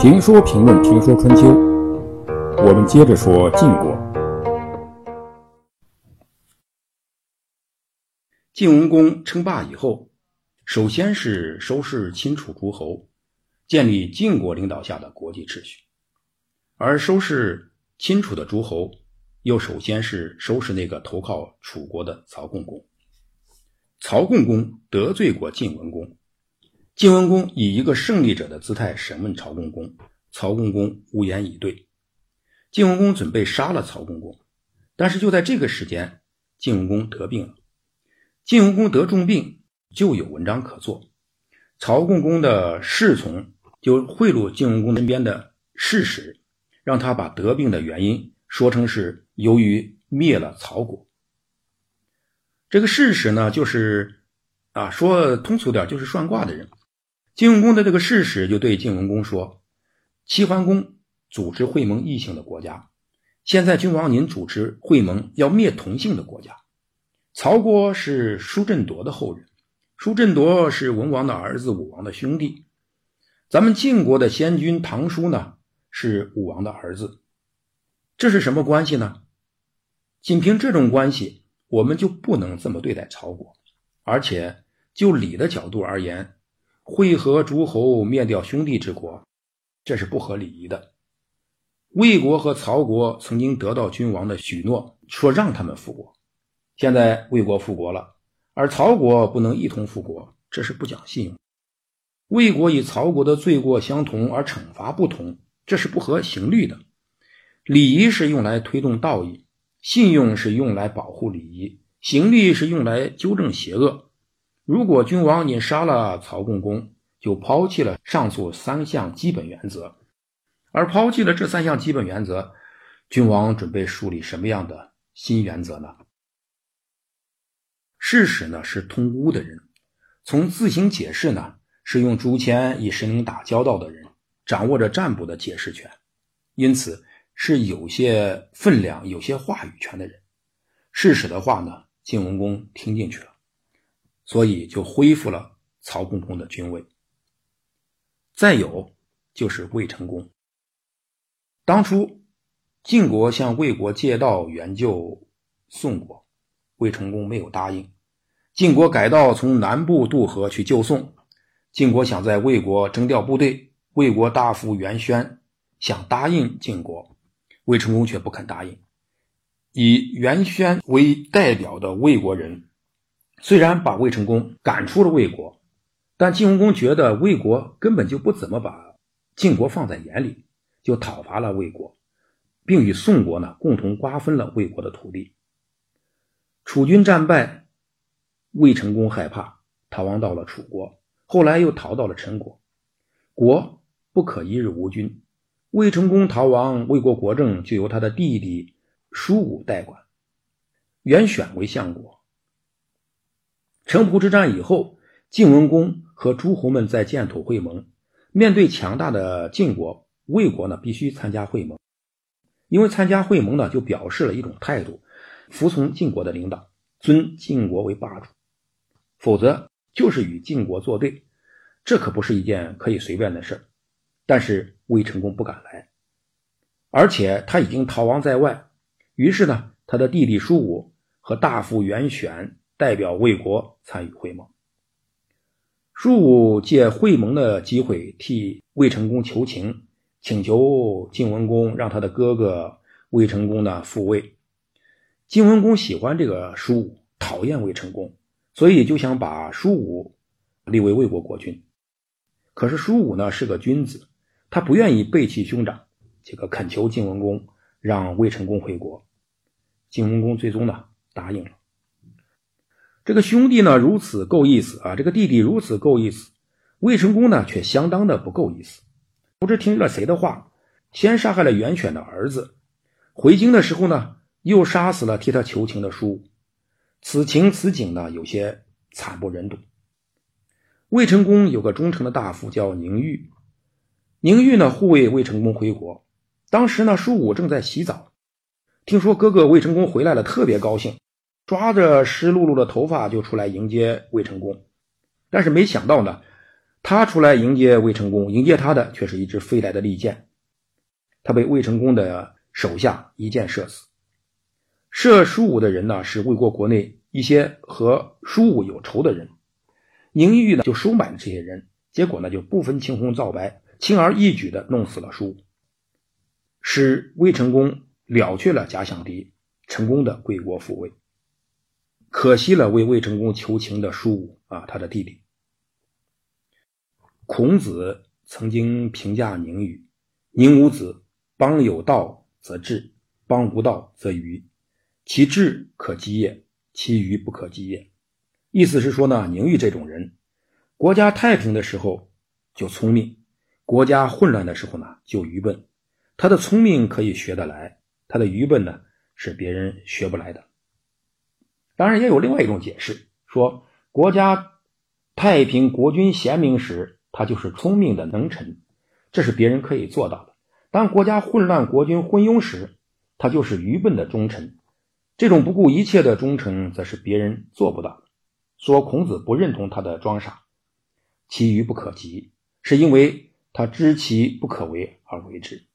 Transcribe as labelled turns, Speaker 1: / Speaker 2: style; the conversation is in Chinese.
Speaker 1: 评说评论评说春秋，我们接着说晋国。晋文公称霸以后，首先是收拾秦楚诸侯，建立晋国领导下的国际秩序；而收拾秦楚的诸侯，又首先是收拾那个投靠楚国的曹共公。曹共公得罪过晋文公，晋文公以一个胜利者的姿态审问曹共公，曹共公无言以对。晋文公准备杀了曹共公，但是就在这个时间，晋文公得病了。晋文公得重病，就有文章可做。曹共公的侍从就贿赂晋文公身边的侍使，让他把得病的原因说成是由于灭了曹国。这个事实呢，就是啊，说通俗点，就是算卦的人。晋文公的这个事实就对晋文公说：“齐桓公组织会盟异姓的国家，现在君王您主持会盟要灭同姓的国家。曹国是叔振铎的后人，叔振铎是文王的儿子，武王的兄弟。咱们晋国的先君唐叔呢，是武王的儿子。这是什么关系呢？仅凭这种关系。”我们就不能这么对待曹国，而且就礼的角度而言，会合诸侯灭掉兄弟之国，这是不合礼仪的。魏国和曹国曾经得到君王的许诺，说让他们复国，现在魏国复国了，而曹国不能一同复国，这是不讲信用。魏国与曹国的罪过相同，而惩罚不同，这是不合刑律的。礼仪是用来推动道义。信用是用来保护礼仪，刑律是用来纠正邪恶。如果君王你杀了曹共公，就抛弃了上述三项基本原则，而抛弃了这三项基本原则，君王准备树立什么样的新原则呢？事实呢是通巫的人，从自行解释呢是用竹签与神灵打交道的人，掌握着占卜的解释权，因此。是有些分量、有些话语权的人。事实的话呢，晋文公听进去了，所以就恢复了曹共公的君位。再有就是魏成功。当初晋国向魏国借道援救宋国，魏成功没有答应。晋国改道从南部渡河去救宋，晋国想在魏国征调部队，魏国大夫袁宣想答应晋国。魏成功却不肯答应。以袁轩为代表的魏国人，虽然把魏成功赶出了魏国，但晋文公觉得魏国根本就不怎么把晋国放在眼里，就讨伐了魏国，并与宋国呢共同瓜分了魏国的土地。楚军战败，魏成功害怕，逃亡到了楚国，后来又逃到了陈国。国不可一日无君。魏成功逃亡，魏国国政就由他的弟弟叔武代管，原选为相国。城濮之战以后，晋文公和诸侯们在建土会盟。面对强大的晋国，魏国呢必须参加会盟，因为参加会盟呢就表示了一种态度，服从晋国的领导，尊晋国为霸主，否则就是与晋国作对，这可不是一件可以随便的事。但是魏成功不敢来，而且他已经逃亡在外。于是呢，他的弟弟叔武和大夫袁选代表魏国参与会盟。叔武借会盟的机会替魏成功求情，请求晋文公让他的哥哥魏成功呢复位。晋文公喜欢这个叔武，讨厌魏成功，所以就想把叔武立为魏国国君。可是叔武呢是个君子。他不愿意背弃兄长，这个恳求晋文公让魏成功回国。晋文公最终呢答应了。这个兄弟呢如此够意思啊，这个弟弟如此够意思，魏成功呢却相当的不够意思。不知听了谁的话，先杀害了袁选的儿子，回京的时候呢又杀死了替他求情的叔。此情此景呢有些惨不忍睹。魏成功有个忠诚的大夫叫宁玉。宁玉呢护卫魏成功回国，当时呢叔武正在洗澡，听说哥哥魏成功回来了，特别高兴，抓着湿漉漉的头发就出来迎接魏成功。但是没想到呢，他出来迎接魏成功，迎接他的却是一支飞来的利箭，他被魏成功的手下一箭射死。射舒武的人呢，是魏国国内一些和舒武有仇的人，宁玉呢就收买了这些人，结果呢就不分青红皂白，轻而易举的弄死了舒武，使魏成功了却了假想敌，成功的归国复位。可惜了为魏成功求情的舒武啊，他的弟弟。孔子曾经评价宁语：“宁无子，邦有道则治，邦无道则愚。其治可击也，其愚不可击也。”意思是说呢，宁玉这种人，国家太平的时候就聪明，国家混乱的时候呢就愚笨。他的聪明可以学得来，他的愚笨呢是别人学不来的。当然，也有另外一种解释，说国家太平、国君贤明时，他就是聪明的能臣，这是别人可以做到的；当国家混乱、国君昏庸时，他就是愚笨的忠臣。这种不顾一切的忠诚，则是别人做不到的。说孔子不认同他的装傻，其愚不可及，是因为他知其不可为而为之。